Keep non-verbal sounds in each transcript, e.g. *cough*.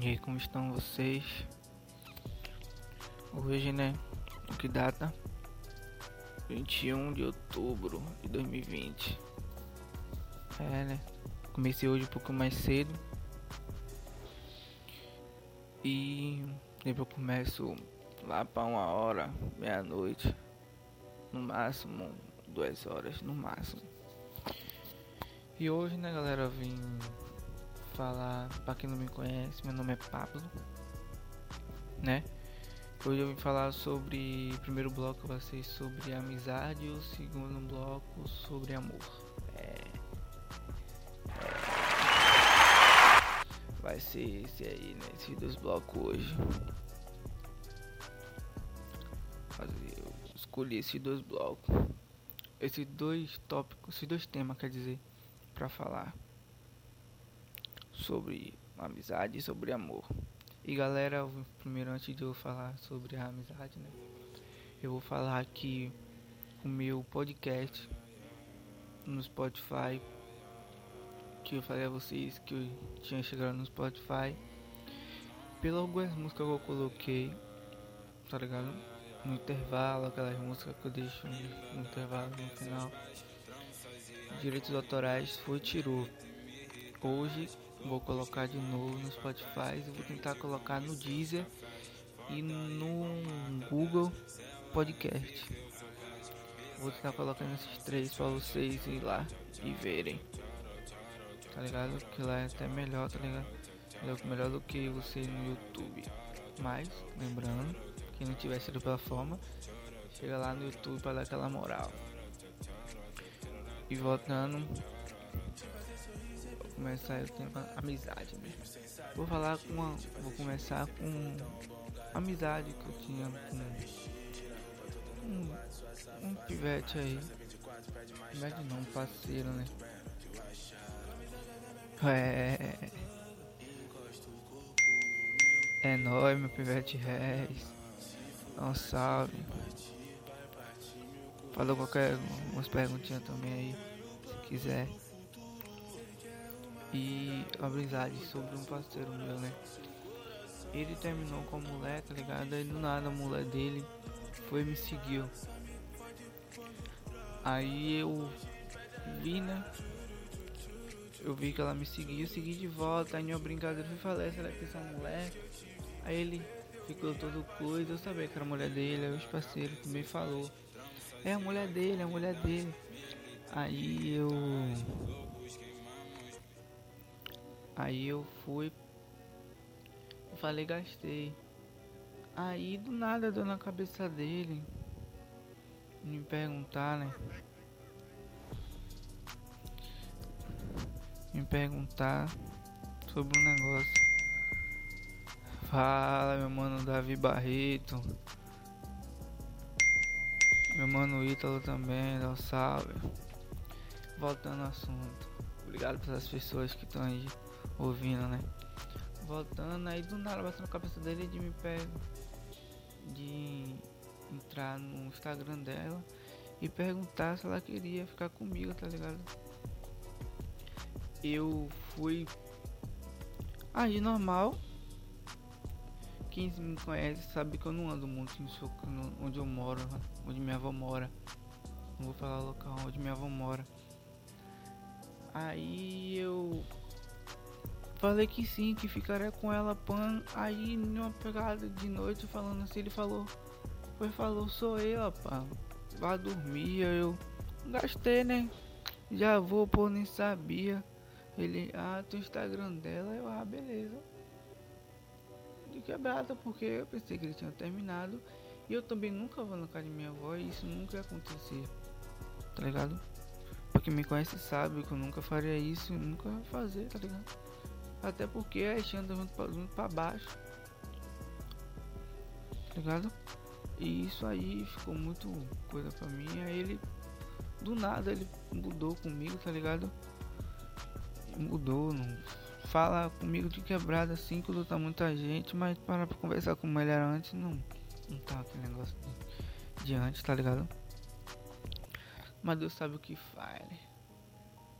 E aí, como estão vocês? Hoje, né? Que data? 21 de outubro de 2020. É, né? Comecei hoje um pouco mais cedo. E depois eu começo lá para uma hora, meia-noite. No máximo, duas horas, no máximo. E hoje, né, galera, eu vim falar, para quem não me conhece, meu nome é Pablo, né? Hoje eu vim falar sobre, o primeiro bloco vai ser sobre amizade o segundo bloco sobre amor. É, é, vai ser esse aí, né? Esses dois blocos hoje. Eu escolhi esses dois blocos, esses dois tópicos, esses dois temas, quer dizer, para falar sobre amizade e sobre amor. E galera, primeiro antes de eu falar sobre a amizade, né? Eu vou falar aqui o meu podcast no Spotify. Que eu falei a vocês que eu tinha chegado no Spotify. Pelas algumas músicas que eu coloquei, tá ligado? No intervalo, aquelas músicas que eu deixo no intervalo no final. Direitos autorais foi tirou. Hoje Vou colocar de novo no Spotify. Vou tentar colocar no Deezer e no Google Podcast. Vou tentar colocar nesses três para vocês ir lá e verem. Tá ligado? Que lá é até melhor, tá ligado? Melhor do que você no YouTube. Mas, lembrando, quem não tiver sido pela forma, chega lá no YouTube para dar aquela moral. E voltando começar o tema amizade, né? Vou falar com uma, vou começar com amizade que eu tinha com um, um pivete aí. Pivete não, parceiro, né? É. É nóis, meu pivete Reis. Um salve. Falou qualquer umas perguntinhas também aí, se quiser e a amizade sobre um parceiro meu, né? Ele terminou com a mulher, tá ligado? Aí do nada a mulher dele foi e me seguiu. Aí eu vi, né? Eu vi que ela me seguiu, segui de volta, aí minha brincadeira fui falar, será que essa mulher? Aí ele ficou todo coisa, eu sabia que era a mulher dele, aí os parceiros também falou. É a mulher dele, é a mulher dele. Aí eu Aí eu fui, falei, gastei. Aí do nada deu na cabeça dele me perguntar, né? Me perguntar sobre um negócio. Fala, meu mano Davi Barreto. Meu mano Ítalo também, dá um salve. Voltando ao assunto. Obrigado pelas pessoas que estão aí ouvindo, né? Voltando, aí do nada bateu na cabeça dele de me pegar, de entrar no Instagram dela e perguntar se ela queria ficar comigo, tá ligado? Eu fui aí normal. Quem me conhece sabe que eu não ando muito onde eu moro, onde minha avó mora. Não vou falar o local onde minha avó mora. Aí eu Falei que sim, que ficaria com ela pan. Aí numa pegada de noite falando assim, ele falou. Foi falou, sou eu, pá. Vá dormir, eu gastei, né? Já vou, pô, nem sabia. Ele, ah, tem o Instagram dela, eu, ah, beleza. De quebrada, porque eu pensei que ele tinha terminado. E eu também nunca vou na casa de minha avó e isso nunca ia acontecer. Tá ligado? Porque me conhece sabe que eu nunca faria isso, nunca fazer, tá ligado? Até porque a gente anda muito pra baixo. Tá ligado? E isso aí ficou muito coisa pra mim. Aí ele, do nada, ele mudou comigo, tá ligado? Mudou, não fala comigo de quebrada assim, quando tá muita gente, mas para pra conversar como ele era antes, não, não tá aquele negócio de, de antes, tá ligado? Mas Deus sabe o que faz, né?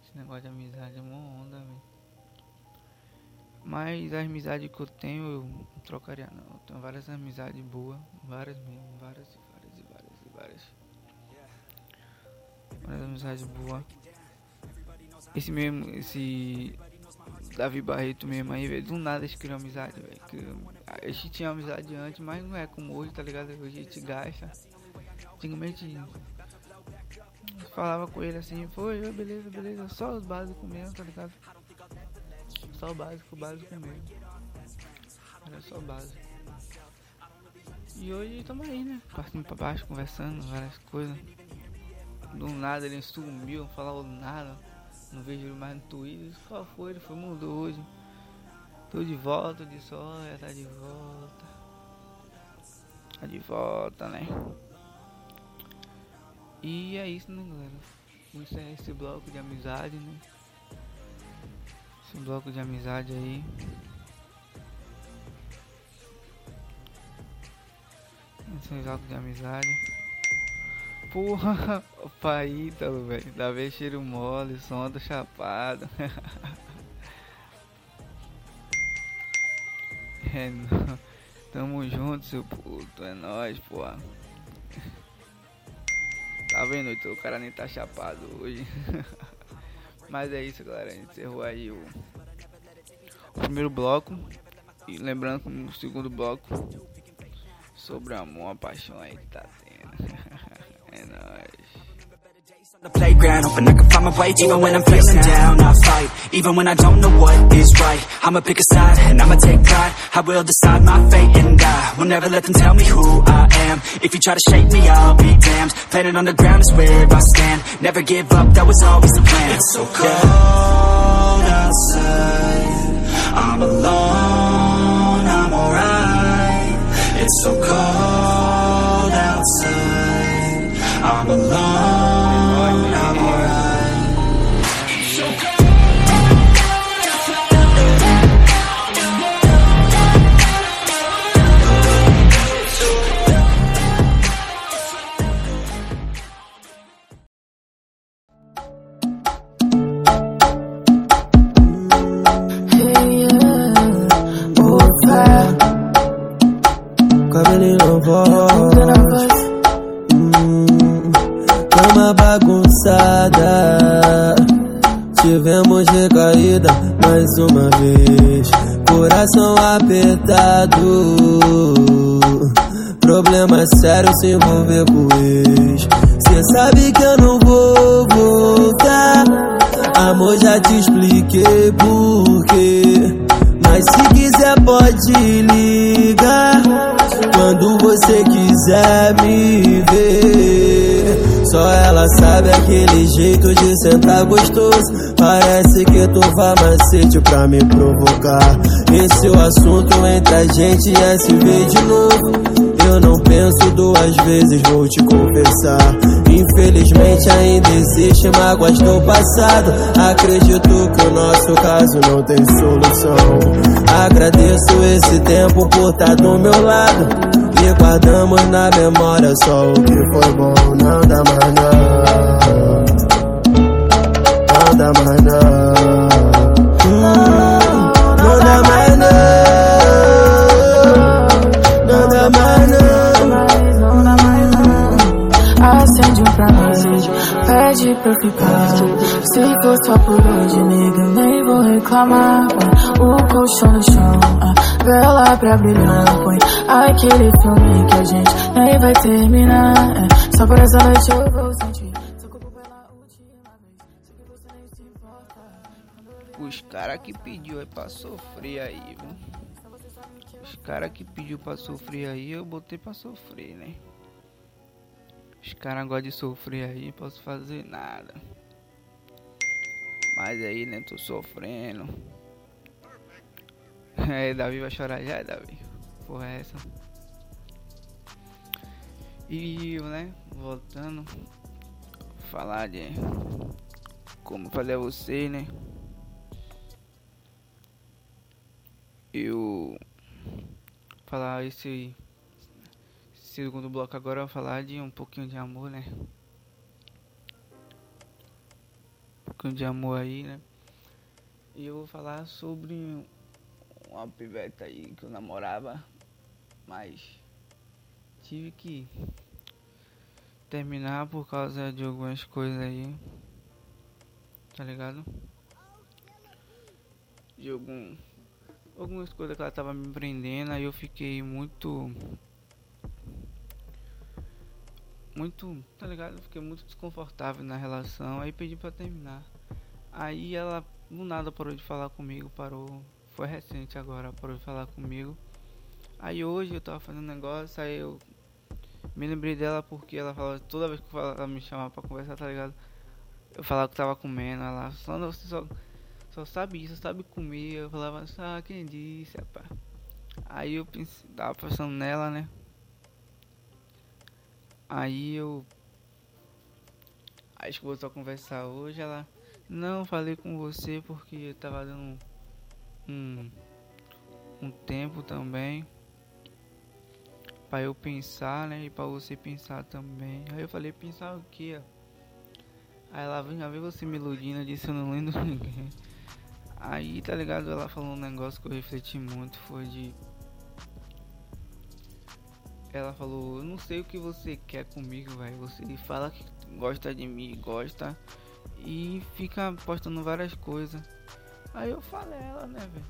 Esse negócio de amizade é uma onda, velho. Mas a amizade que eu tenho, eu trocaria não. Eu tenho várias amizades boas, várias mesmo, várias e várias e várias e várias. Várias amizades boas. Esse mesmo, esse Davi Barreto mesmo aí, velho, do nada eles criam amizade, velho. A gente tinha amizade antes, mas não é como hoje, tá ligado? Hoje a gente gasta. Antigamente falava com ele assim, foi, beleza, beleza, só os básicos mesmo, tá ligado? Só o básico, o básico mesmo. Era só o básico. E hoje estamos aí, né? Partindo pra baixo, conversando, várias coisas. Do nada ele sumiu, não falava nada. Não vejo ele mais no Twitter. Qual foi? Ele foi, mudou hoje. Tô de volta, de olha, tá de volta. Tá de volta, né? E é isso, né, galera? Vamos encerrar esse bloco de amizade, né? Esse bloco de amizade aí. Esse bloco de amizade. Porra, *laughs* o pai Ítalo, velho. Da vez cheiro mole, som do chapado. *laughs* é, não. *laughs* Tamo junto, seu puto. É nóis, porra. Tá vendo, o cara nem tá chapado hoje. Mas é isso, galera. A gente encerrou aí o, o primeiro bloco. E lembrando que no segundo bloco, sobre amor, a paixão aí que tá tendo. *laughs* é nóis. the playground, hoping I can find my way Even when I'm feeling down, I fight. Even when I don't know what is right I'ma pick a side, and I'ma take pride. I will decide my fate, and I Will never let them tell me who I am. If you try to shake me, I'll be damned. Planet on the ground is where I stand. Never give up, that was always the plan. It's so cold outside Tivemos recaída mais uma vez. Coração apertado. Problema sério se envolver com ex. Cê sabe que eu não vou voltar. Amor, já te expliquei porquê. Mas se quiser, pode ligar. Quando você quiser me ver. Só ela sabe aquele jeito de sentar gostoso. Parece que tu vai macete pra me provocar. Esse é o assunto entre a gente é se ver de novo. Eu não penso duas vezes, vou te confessar. Infelizmente ainda existe mágoas do passado. Acredito que o nosso caso não tem solução. Agradeço esse tempo por estar do meu lado. E guardamos na memória só o que foi bom. Não dá mais não. Dá mais não. Não dá mais não. Um pra nós pede pra ficar. Se for só por hoje, nega, nem vou reclamar. O colchão no chão, a vela pra brilhar. Põe aquele filme que a gente nem vai terminar. É, só por essa noite eu vou sentir. Os cara que pediu é pra sofrer aí, viu? Os cara que pediu pra sofrer aí, eu botei pra sofrer, né? Os caras gostam de sofrer aí, posso fazer nada. Mas aí, né, tô sofrendo. *laughs* É, Davi vai chorar já, Davi. Porra, é essa. E, né, voltando. Falar de. Como falei a você, né? Eu. Falar esse segundo bloco agora eu vou falar de um pouquinho de amor, né? Um pouquinho de amor aí, né? E eu vou falar sobre uma piveta aí que eu namorava, mas tive que terminar por causa de algumas coisas aí, tá ligado? De algum algumas coisas que ela tava me prendendo, aí eu fiquei muito muito, tá ligado? Fiquei muito desconfortável na relação, aí pedi para terminar. Aí ela do nada parou de falar comigo, parou, foi recente agora, parou de falar comigo. Aí hoje eu tava fazendo negócio, aí eu me lembrei dela porque ela falava, toda vez que ela me chamava pra conversar, tá ligado? Eu falava que tava comendo, ela só, você só, só sabe isso, sabe comer. Eu falava, ah, quem disse, rapaz? Aí eu pensei, tava pensando nela, né? Aí eu. Acho que vou só conversar hoje. Ela. Não, falei com você porque eu tava dando um. Um tempo também. Pra eu pensar, né? E pra você pensar também. Aí eu falei, pensar o que? Aí ela já vê você me iludindo. disse, eu não lembro *laughs* ninguém. Aí, tá ligado? Ela falou um negócio que eu refleti muito. Foi de ela falou, eu não sei o que você quer comigo, velho. Você fala que gosta de mim, gosta e fica postando várias coisas. Aí eu falei ela, né, velho?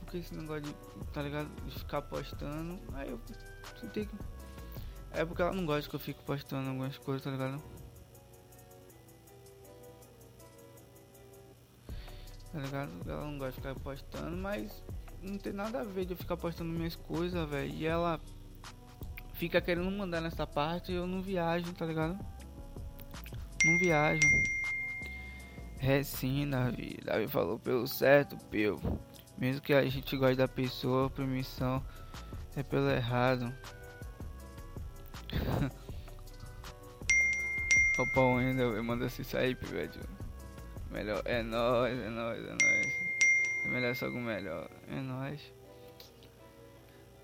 Porque esse negócio de, tá ligado? De ficar postando. Aí eu senti que. É porque ela não gosta que eu fico postando algumas coisas, tá ligado? Tá ligado? Ela não gosta de ficar postando, mas não tem nada a ver de eu ficar postando minhas coisas, velho. E ela fica querendo mandar nessa parte eu não viajo, tá ligado? Não viajo. É sim, Davi. Davi falou pelo certo, pelo. Mesmo que a gente goste da pessoa, permissão é pelo errado. *laughs* Opa, Wendel, manda se sair, velho. Melhor, é nóis, é nóis, é nóis. É melhor só com melhor. É nóis.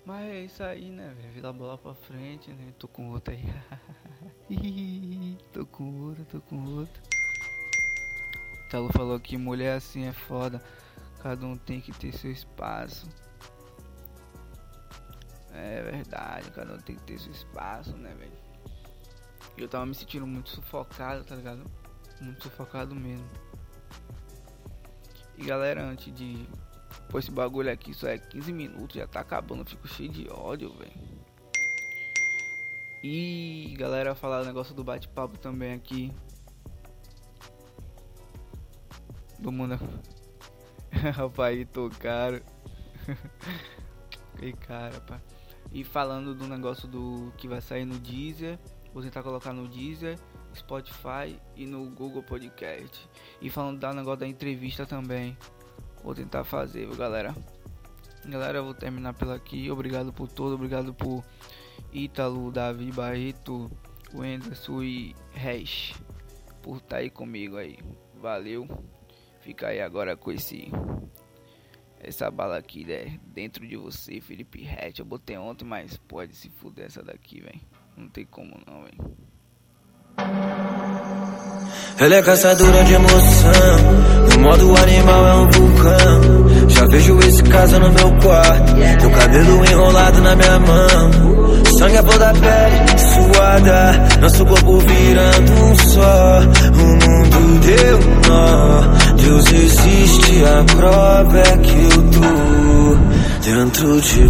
Mas é isso aí, né, velho? Vida bola pra frente, né? Tô com outra aí. *laughs* tô com outra, tô com outra. Talo falou que mulher assim é foda. Cada um tem que ter seu espaço. É verdade, cada um tem que ter seu espaço, né, velho? Eu tava me sentindo muito sufocado, tá ligado? Muito sufocado mesmo. E galera, antes de Pô, esse bagulho aqui só é 15 minutos, já tá acabando, fico cheio de ódio, velho. E galera, falar o negócio do bate-papo também aqui. Do mundo. *laughs* Rapaz, tô caro. *laughs* que cara, pá. E falando do negócio do que vai sair no Deezer, vou tentar colocar no Deezer, Spotify e no Google Podcast. E falando do negócio da entrevista também. Vou tentar fazer, viu, galera? Galera, eu vou terminar pela aqui. Obrigado por tudo. Obrigado por Ítalo, Davi, Barreto, Wenderson e Reis por estar tá aí comigo aí. Valeu. Fica aí agora com esse essa bala aqui, né? Dentro de você, Felipe Hatch. Eu botei ontem, mas pode se fuder essa daqui, velho. Não tem como não, velho. Ela é caçadora de emoção. No modo animal é um vulcão. Já vejo esse caso no meu quarto. Teu cabelo enrolado na minha mão. Sangue a flor da pele, suada. Nosso corpo virando um só. O mundo deu nó. Deus existe, a prova é que eu tô dentro de